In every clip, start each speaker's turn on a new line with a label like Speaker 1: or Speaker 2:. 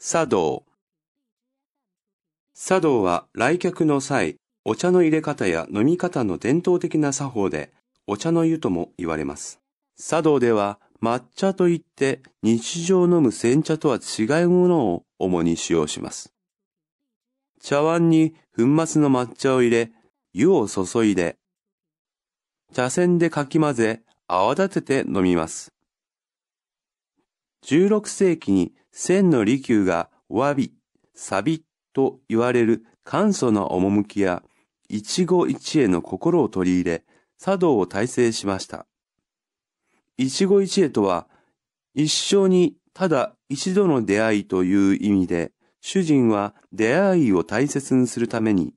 Speaker 1: 茶道茶道は来客の際、お茶の入れ方や飲み方の伝統的な作法で、お茶の湯とも言われます。茶道では抹茶といって日常飲む煎茶とは違うものを主に使用します。茶碗に粉末の抹茶を入れ、湯を注いで、茶筅でかき混ぜ、泡立てて飲みます。16世紀に千の利休がわび、さびと言われる簡素な趣や一期一会の心を取り入れ、茶道を大成しました。一期一会とは、一生にただ一度の出会いという意味で、主人は出会いを大切にするために、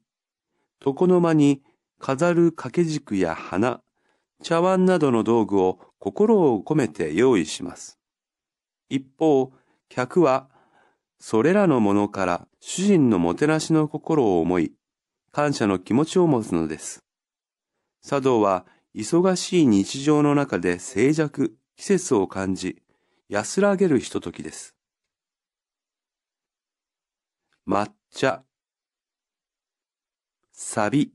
Speaker 1: 床の間に飾る掛け軸や花、茶碗などの道具を心を込めて用意します。一方、客は、それらのものから主人のもてなしの心を思い、感謝の気持ちを持つのです。茶道は、忙しい日常の中で静寂、季節を感じ、安らげるひとときです。抹茶、サビ、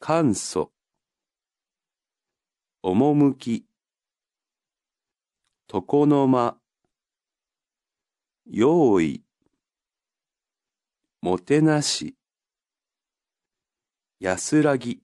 Speaker 1: 簡素、趣、床の間、用意、もてなし、安らぎ。